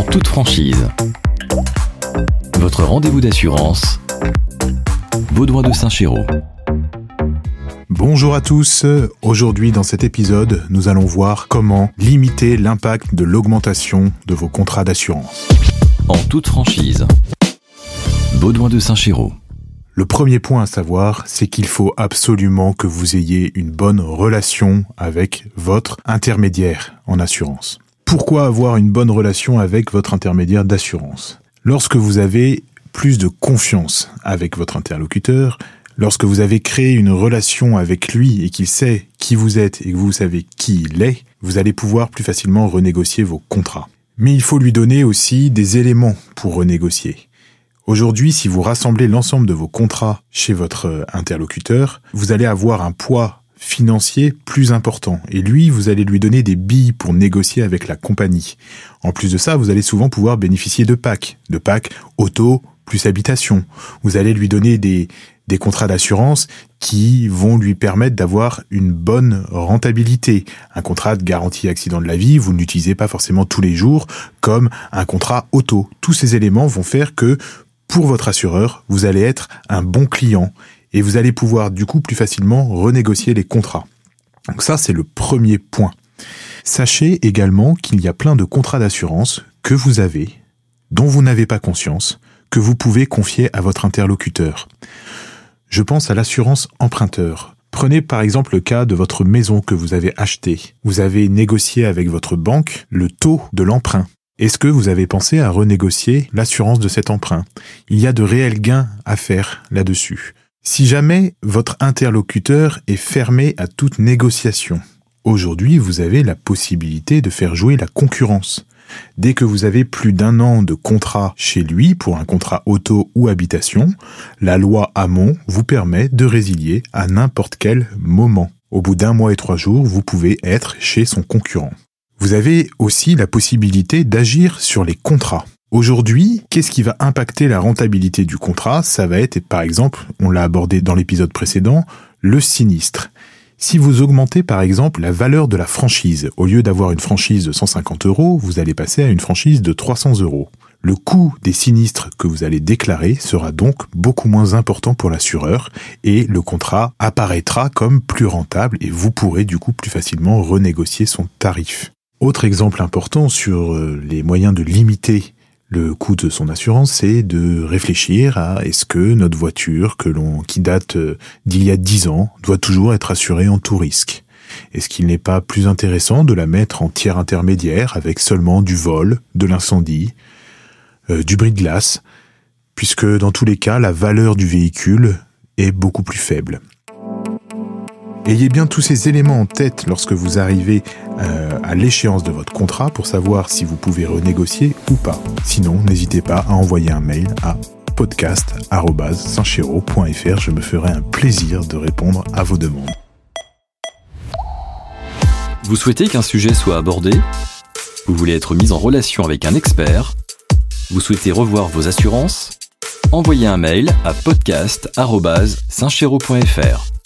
en toute franchise. Votre rendez-vous d'assurance, Baudouin de Saint-Chéraud. Bonjour à tous, aujourd'hui dans cet épisode, nous allons voir comment limiter l'impact de l'augmentation de vos contrats d'assurance. En toute franchise, Baudouin de Saint-Chéraud. Le premier point à savoir, c'est qu'il faut absolument que vous ayez une bonne relation avec votre intermédiaire en assurance. Pourquoi avoir une bonne relation avec votre intermédiaire d'assurance? Lorsque vous avez plus de confiance avec votre interlocuteur, lorsque vous avez créé une relation avec lui et qu'il sait qui vous êtes et que vous savez qui il est, vous allez pouvoir plus facilement renégocier vos contrats. Mais il faut lui donner aussi des éléments pour renégocier. Aujourd'hui, si vous rassemblez l'ensemble de vos contrats chez votre interlocuteur, vous allez avoir un poids financier plus important. Et lui, vous allez lui donner des billes pour négocier avec la compagnie. En plus de ça, vous allez souvent pouvoir bénéficier de packs, de packs auto plus habitation. Vous allez lui donner des, des contrats d'assurance qui vont lui permettre d'avoir une bonne rentabilité. Un contrat de garantie accident de la vie, vous ne l'utilisez pas forcément tous les jours comme un contrat auto. Tous ces éléments vont faire que pour votre assureur, vous allez être un bon client et vous allez pouvoir du coup plus facilement renégocier les contrats. Donc ça, c'est le premier point. Sachez également qu'il y a plein de contrats d'assurance que vous avez, dont vous n'avez pas conscience, que vous pouvez confier à votre interlocuteur. Je pense à l'assurance emprunteur. Prenez par exemple le cas de votre maison que vous avez achetée. Vous avez négocié avec votre banque le taux de l'emprunt. Est-ce que vous avez pensé à renégocier l'assurance de cet emprunt? Il y a de réels gains à faire là-dessus. Si jamais votre interlocuteur est fermé à toute négociation, aujourd'hui vous avez la possibilité de faire jouer la concurrence. Dès que vous avez plus d'un an de contrat chez lui pour un contrat auto ou habitation, la loi Hamon vous permet de résilier à n'importe quel moment. Au bout d'un mois et trois jours, vous pouvez être chez son concurrent. Vous avez aussi la possibilité d'agir sur les contrats. Aujourd'hui, qu'est-ce qui va impacter la rentabilité du contrat? Ça va être, par exemple, on l'a abordé dans l'épisode précédent, le sinistre. Si vous augmentez par exemple la valeur de la franchise, au lieu d'avoir une franchise de 150 euros, vous allez passer à une franchise de 300 euros. Le coût des sinistres que vous allez déclarer sera donc beaucoup moins important pour l'assureur et le contrat apparaîtra comme plus rentable et vous pourrez du coup plus facilement renégocier son tarif. Autre exemple important sur euh, les moyens de limiter le coût de son assurance, c'est de réfléchir à est-ce que notre voiture qui date euh, d'il y a dix ans doit toujours être assurée en tout risque. Est-ce qu'il n'est pas plus intéressant de la mettre en tiers intermédiaire avec seulement du vol, de l'incendie, euh, du bris de glace, puisque dans tous les cas la valeur du véhicule est beaucoup plus faible. Ayez bien tous ces éléments en tête lorsque vous arrivez euh, à l'échéance de votre contrat pour savoir si vous pouvez renégocier ou pas. Sinon, n'hésitez pas à envoyer un mail à podcast.sanchero.fr. Je me ferai un plaisir de répondre à vos demandes. Vous souhaitez qu'un sujet soit abordé? Vous voulez être mis en relation avec un expert? Vous souhaitez revoir vos assurances? Envoyez un mail à podcast.sanchero.fr.